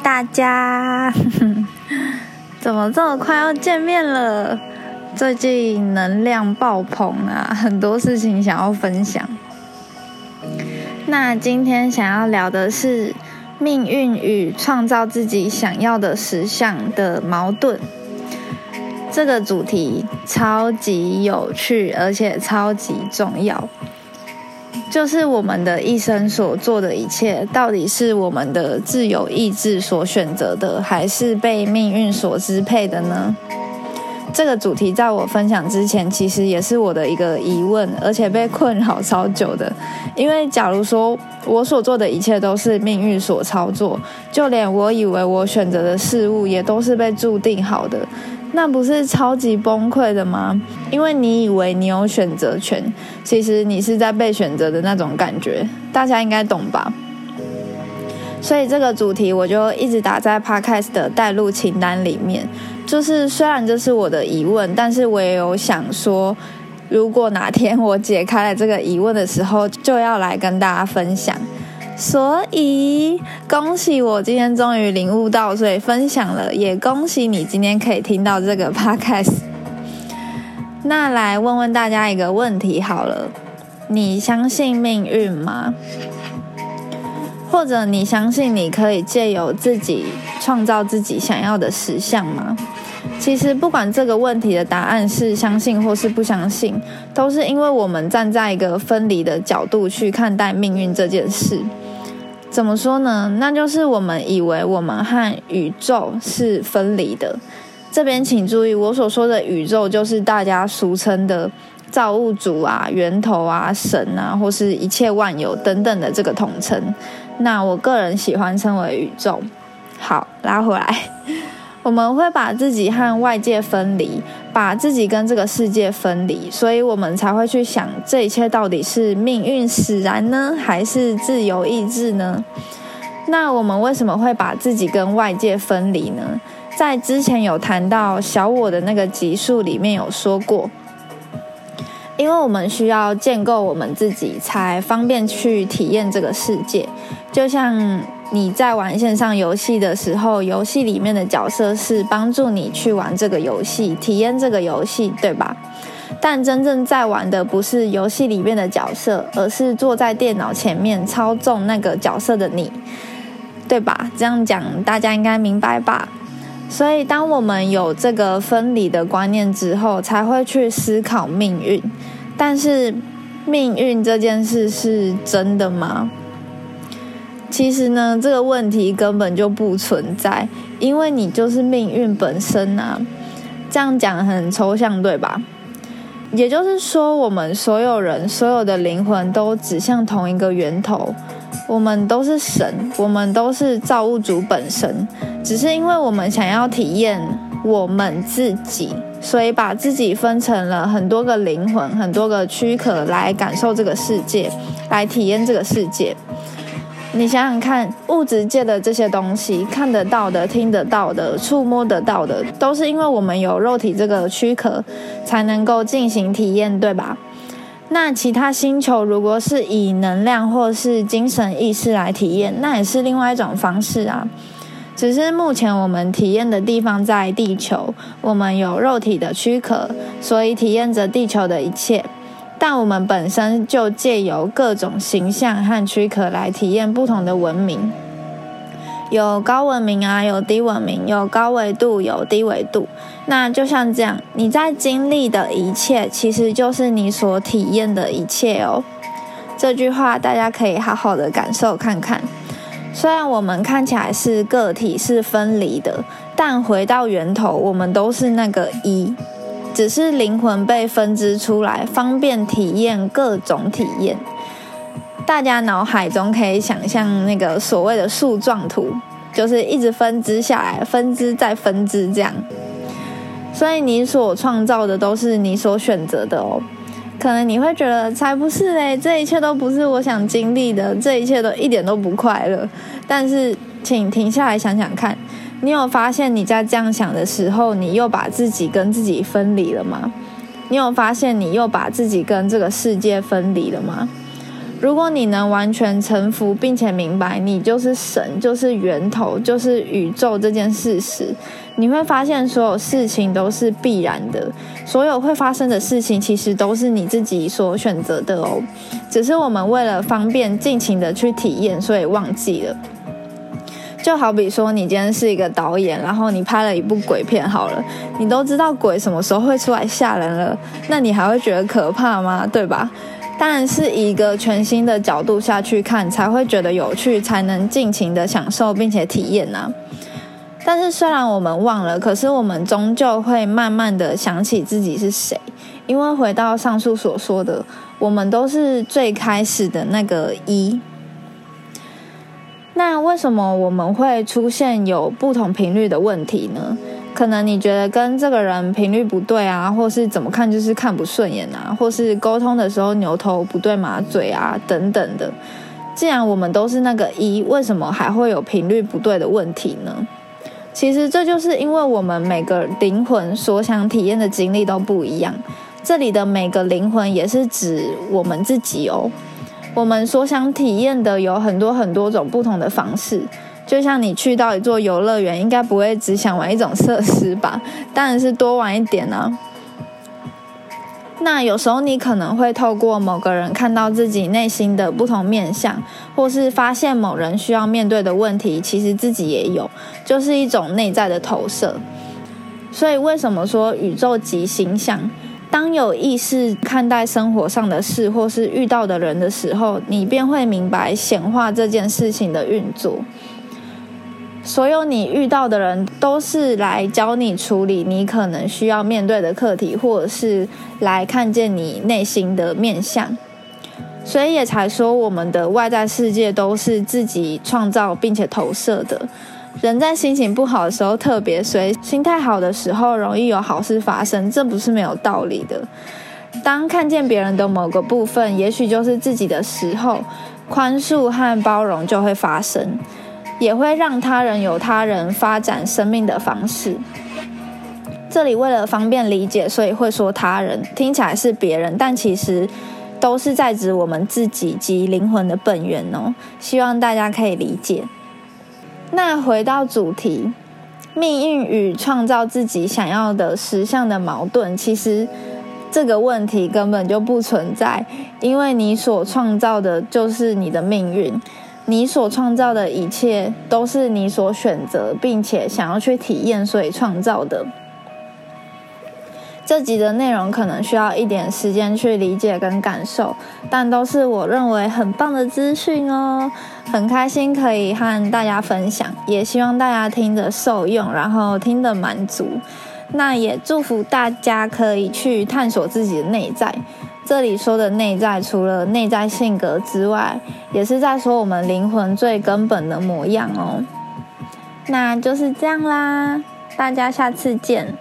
大家！怎么这么快要见面了？最近能量爆棚啊，很多事情想要分享。那今天想要聊的是命运与创造自己想要的实相的矛盾。这个主题超级有趣，而且超级重要。就是我们的一生所做的一切，到底是我们的自由意志所选择的，还是被命运所支配的呢？这个主题在我分享之前，其实也是我的一个疑问，而且被困扰超久的。因为假如说我所做的一切都是命运所操作，就连我以为我选择的事物，也都是被注定好的。那不是超级崩溃的吗？因为你以为你有选择权，其实你是在被选择的那种感觉，大家应该懂吧？所以这个主题我就一直打在 Podcast 的带录清单里面。就是虽然这是我的疑问，但是我也有想说，如果哪天我解开了这个疑问的时候，就要来跟大家分享。所以，恭喜我今天终于领悟到，所以分享了。也恭喜你今天可以听到这个 podcast。那来问问大家一个问题好了：你相信命运吗？或者你相信你可以借由自己创造自己想要的实相吗？其实，不管这个问题的答案是相信或是不相信，都是因为我们站在一个分离的角度去看待命运这件事。怎么说呢？那就是我们以为我们和宇宙是分离的。这边请注意，我所说的宇宙就是大家俗称的造物主啊、源头啊、神啊，或是一切万有等等的这个统称。那我个人喜欢称为宇宙。好，拉回来。我们会把自己和外界分离，把自己跟这个世界分离，所以我们才会去想这一切到底是命运使然呢，还是自由意志呢？那我们为什么会把自己跟外界分离呢？在之前有谈到小我的那个集数里面有说过，因为我们需要建构我们自己，才方便去体验这个世界，就像。你在玩线上游戏的时候，游戏里面的角色是帮助你去玩这个游戏、体验这个游戏，对吧？但真正在玩的不是游戏里面的角色，而是坐在电脑前面操纵那个角色的你，对吧？这样讲大家应该明白吧？所以，当我们有这个分离的观念之后，才会去思考命运。但是，命运这件事是真的吗？其实呢，这个问题根本就不存在，因为你就是命运本身啊。这样讲很抽象，对吧？也就是说，我们所有人、所有的灵魂都指向同一个源头，我们都是神，我们都是造物主本身。只是因为我们想要体验我们自己，所以把自己分成了很多个灵魂、很多个躯壳来感受这个世界，来体验这个世界。你想想看，物质界的这些东西，看得到的、听得到的、触摸得到的，都是因为我们有肉体这个躯壳，才能够进行体验，对吧？那其他星球如果是以能量或是精神意识来体验，那也是另外一种方式啊。只是目前我们体验的地方在地球，我们有肉体的躯壳，所以体验着地球的一切。但我们本身就借由各种形象和躯壳来体验不同的文明，有高文明啊，有低文明，有高维度，有低维度。那就像这样，你在经历的一切，其实就是你所体验的一切哦。这句话大家可以好好的感受看看。虽然我们看起来是个体，是分离的，但回到源头，我们都是那个一。只是灵魂被分支出来，方便体验各种体验。大家脑海中可以想象那个所谓的树状图，就是一直分支下来，分支再分支这样。所以你所创造的都是你所选择的哦。可能你会觉得才不是嘞，这一切都不是我想经历的，这一切都一点都不快乐。但是，请停下来想想看。你有发现你在这样想的时候，你又把自己跟自己分离了吗？你有发现你又把自己跟这个世界分离了吗？如果你能完全臣服，并且明白你就是神，就是源头，就是宇宙这件事实，你会发现所有事情都是必然的，所有会发生的事情其实都是你自己所选择的哦。只是我们为了方便尽情的去体验，所以忘记了。就好比说，你今天是一个导演，然后你拍了一部鬼片，好了，你都知道鬼什么时候会出来吓人了，那你还会觉得可怕吗？对吧？当然是一个全新的角度下去看，才会觉得有趣，才能尽情的享受并且体验呐。但是虽然我们忘了，可是我们终究会慢慢的想起自己是谁，因为回到上述所说的，我们都是最开始的那个一。为什么我们会出现有不同频率的问题呢？可能你觉得跟这个人频率不对啊，或是怎么看就是看不顺眼啊，或是沟通的时候牛头不对马嘴啊等等的。既然我们都是那个一，为什么还会有频率不对的问题呢？其实这就是因为我们每个灵魂所想体验的经历都不一样。这里的每个灵魂也是指我们自己哦。我们所想体验的有很多很多种不同的方式。就像你去到一座游乐园，应该不会只想玩一种设施吧？当然是多玩一点呢。那有时候你可能会透过某个人看到自己内心的不同面相，或是发现某人需要面对的问题，其实自己也有，就是一种内在的投射。所以为什么说宇宙即形象？当有意识看待生活上的事，或是遇到的人的时候，你便会明白显化这件事情的运作。所有你遇到的人都是来教你处理你可能需要面对的课题，或者是来看见你内心的面相。所以也才说，我们的外在世界都是自己创造并且投射的。人在心情不好的时候特别衰，心态好的时候容易有好事发生，这不是没有道理的。当看见别人的某个部分，也许就是自己的时候，宽恕和包容就会发生。也会让他人有他人发展生命的方式。这里为了方便理解，所以会说他人，听起来是别人，但其实都是在指我们自己及灵魂的本源哦。希望大家可以理解。那回到主题，命运与创造自己想要的实相的矛盾，其实这个问题根本就不存在，因为你所创造的就是你的命运。你所创造的一切都是你所选择，并且想要去体验，所以创造的。这集的内容可能需要一点时间去理解跟感受，但都是我认为很棒的资讯哦。很开心可以和大家分享，也希望大家听得受用，然后听得满足。那也祝福大家可以去探索自己的内在。这里说的内在，除了内在性格之外，也是在说我们灵魂最根本的模样哦。那就是这样啦，大家下次见。